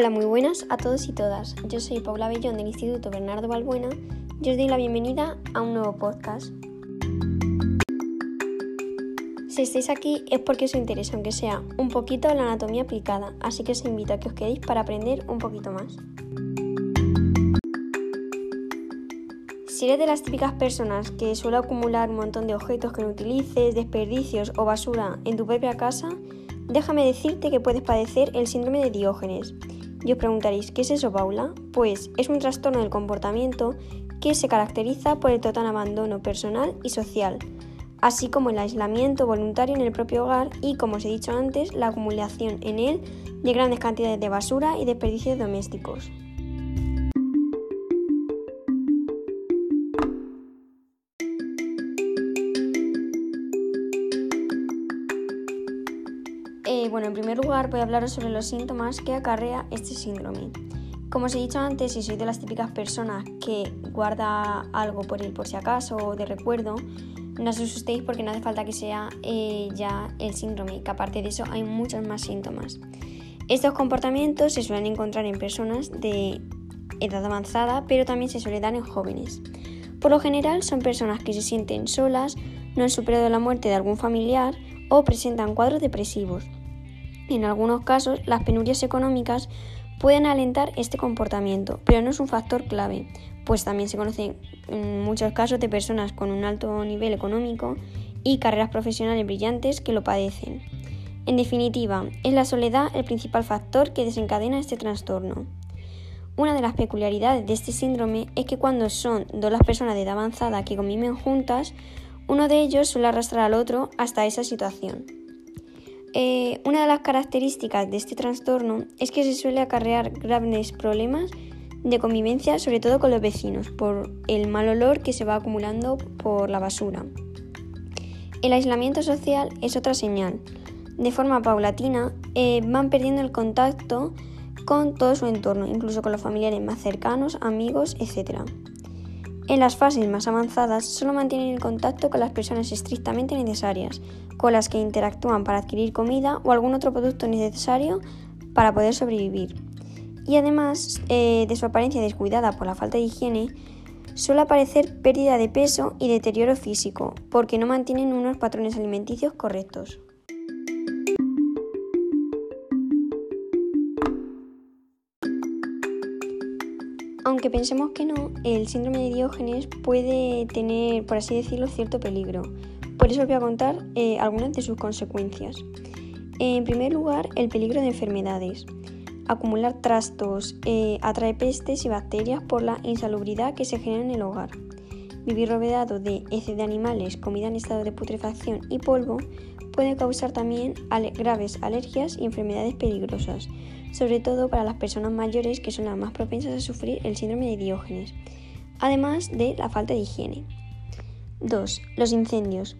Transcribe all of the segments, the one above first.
Hola, muy buenas a todos y todas. Yo soy Paula Bellón del Instituto Bernardo Balbuena y os doy la bienvenida a un nuevo podcast. Si estáis aquí es porque os interesa, aunque sea un poquito, la anatomía aplicada, así que os invito a que os quedéis para aprender un poquito más. Si eres de las típicas personas que suele acumular un montón de objetos que no utilices, desperdicios o basura en tu propia casa, déjame decirte que puedes padecer el síndrome de Diógenes. Y os preguntaréis, ¿qué es eso, Paula? Pues es un trastorno del comportamiento que se caracteriza por el total abandono personal y social, así como el aislamiento voluntario en el propio hogar y, como os he dicho antes, la acumulación en él de grandes cantidades de basura y desperdicios domésticos. Lugar voy a hablaros sobre los síntomas que acarrea este síndrome. Como os he dicho antes, si sois de las típicas personas que guarda algo por él por si acaso o de recuerdo, no os asustéis porque no hace falta que sea eh, ya el síndrome, que aparte de eso hay muchos más síntomas. Estos comportamientos se suelen encontrar en personas de edad avanzada, pero también se suelen dar en jóvenes. Por lo general son personas que se sienten solas, no han superado la muerte de algún familiar o presentan cuadros depresivos. En algunos casos, las penurias económicas pueden alentar este comportamiento, pero no es un factor clave, pues también se conocen muchos casos de personas con un alto nivel económico y carreras profesionales brillantes que lo padecen. En definitiva, es la soledad el principal factor que desencadena este trastorno. Una de las peculiaridades de este síndrome es que cuando son dos las personas de edad avanzada que conviven juntas, uno de ellos suele arrastrar al otro hasta esa situación. Eh, una de las características de este trastorno es que se suele acarrear graves problemas de convivencia, sobre todo con los vecinos, por el mal olor que se va acumulando por la basura. El aislamiento social es otra señal. De forma paulatina eh, van perdiendo el contacto con todo su entorno, incluso con los familiares más cercanos, amigos, etc. En las fases más avanzadas solo mantienen el contacto con las personas estrictamente necesarias, con las que interactúan para adquirir comida o algún otro producto necesario para poder sobrevivir. Y además eh, de su apariencia descuidada por la falta de higiene, suele aparecer pérdida de peso y deterioro físico, porque no mantienen unos patrones alimenticios correctos. Aunque pensemos que no, el síndrome de Diógenes puede tener, por así decirlo, cierto peligro. Por eso os voy a contar eh, algunas de sus consecuencias. En primer lugar, el peligro de enfermedades. Acumular trastos eh, atrae pestes y bacterias por la insalubridad que se genera en el hogar. Vivir rodeado de heces de animales, comida en estado de putrefacción y polvo puede causar también graves alergias y enfermedades peligrosas, sobre todo para las personas mayores que son las más propensas a sufrir el síndrome de Diógenes, además de la falta de higiene. 2. Los incendios.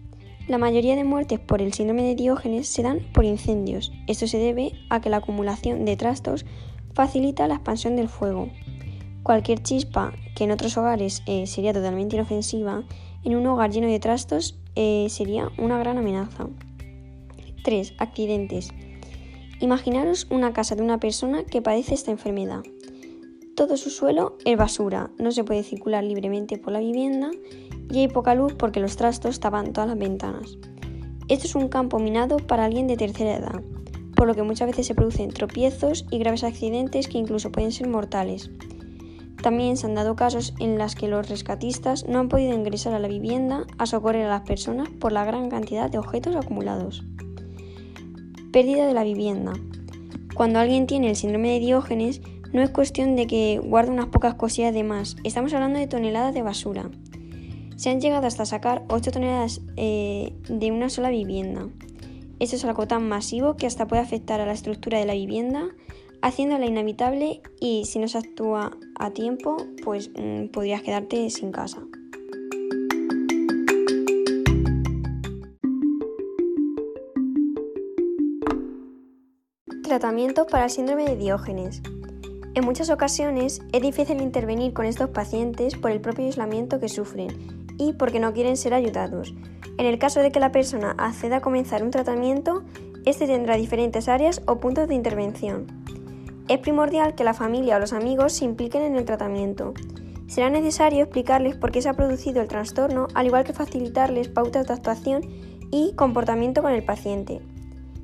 La mayoría de muertes por el síndrome de Diógenes se dan por incendios. Esto se debe a que la acumulación de trastos facilita la expansión del fuego. Cualquier chispa que en otros hogares eh, sería totalmente inofensiva, en un hogar lleno de trastos eh, sería una gran amenaza. 3. Accidentes. Imaginaros una casa de una persona que padece esta enfermedad. Todo su suelo es basura, no se puede circular libremente por la vivienda y hay poca luz porque los trastos tapan todas las ventanas. Esto es un campo minado para alguien de tercera edad, por lo que muchas veces se producen tropiezos y graves accidentes que incluso pueden ser mortales. También se han dado casos en los que los rescatistas no han podido ingresar a la vivienda a socorrer a las personas por la gran cantidad de objetos acumulados. Pérdida de la vivienda. Cuando alguien tiene el síndrome de Diógenes, no es cuestión de que guarde unas pocas cosillas de más, estamos hablando de toneladas de basura. Se han llegado hasta sacar 8 toneladas eh, de una sola vivienda. Esto es algo tan masivo que hasta puede afectar a la estructura de la vivienda, haciéndola inhabitable y si no se actúa a tiempo, pues mm, podrías quedarte sin casa. Tratamiento para el síndrome de Diógenes. En muchas ocasiones es difícil intervenir con estos pacientes por el propio aislamiento que sufren y porque no quieren ser ayudados. En el caso de que la persona acceda a comenzar un tratamiento, este tendrá diferentes áreas o puntos de intervención. Es primordial que la familia o los amigos se impliquen en el tratamiento. Será necesario explicarles por qué se ha producido el trastorno, al igual que facilitarles pautas de actuación y comportamiento con el paciente.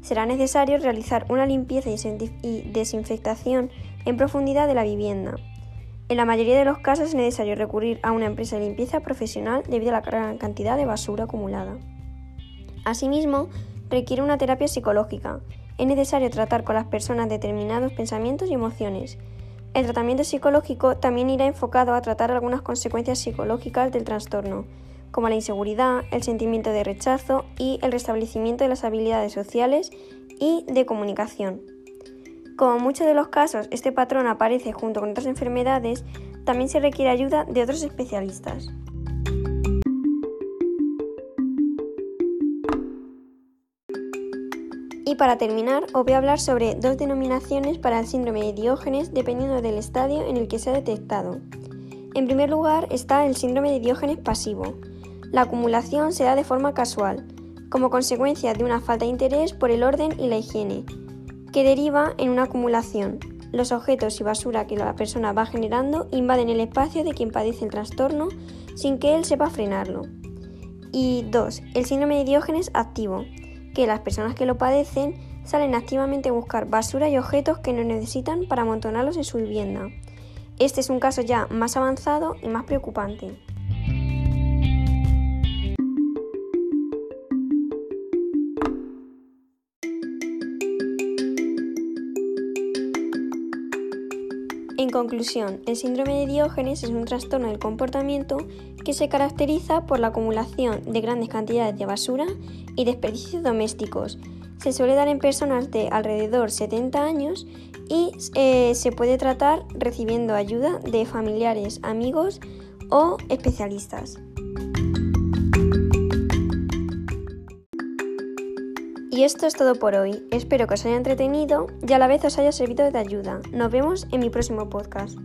Será necesario realizar una limpieza y desinfectación en profundidad de la vivienda. En la mayoría de los casos es necesario recurrir a una empresa de limpieza profesional debido a la gran cantidad de basura acumulada. Asimismo, requiere una terapia psicológica. Es necesario tratar con las personas determinados pensamientos y emociones, el tratamiento psicológico también irá enfocado a tratar algunas consecuencias psicológicas del trastorno, como la inseguridad, el sentimiento de rechazo y el restablecimiento de las habilidades sociales y de comunicación. Como en muchos de los casos este patrón aparece junto con otras enfermedades, también se requiere ayuda de otros especialistas. Y para terminar, os voy a hablar sobre dos denominaciones para el síndrome de Diógenes dependiendo del estadio en el que se ha detectado. En primer lugar está el síndrome de Diógenes pasivo. La acumulación se da de forma casual, como consecuencia de una falta de interés por el orden y la higiene, que deriva en una acumulación. Los objetos y basura que la persona va generando invaden el espacio de quien padece el trastorno sin que él sepa frenarlo. Y 2. El síndrome de Diógenes activo que las personas que lo padecen salen activamente a buscar basura y objetos que no necesitan para amontonarlos en su vivienda. Este es un caso ya más avanzado y más preocupante. En conclusión, el síndrome de Diógenes es un trastorno del comportamiento que se caracteriza por la acumulación de grandes cantidades de basura y desperdicios domésticos. Se suele dar en personas de alrededor 70 años y eh, se puede tratar recibiendo ayuda de familiares, amigos o especialistas. Y esto es todo por hoy. Espero que os haya entretenido y a la vez os haya servido de ayuda. Nos vemos en mi próximo podcast.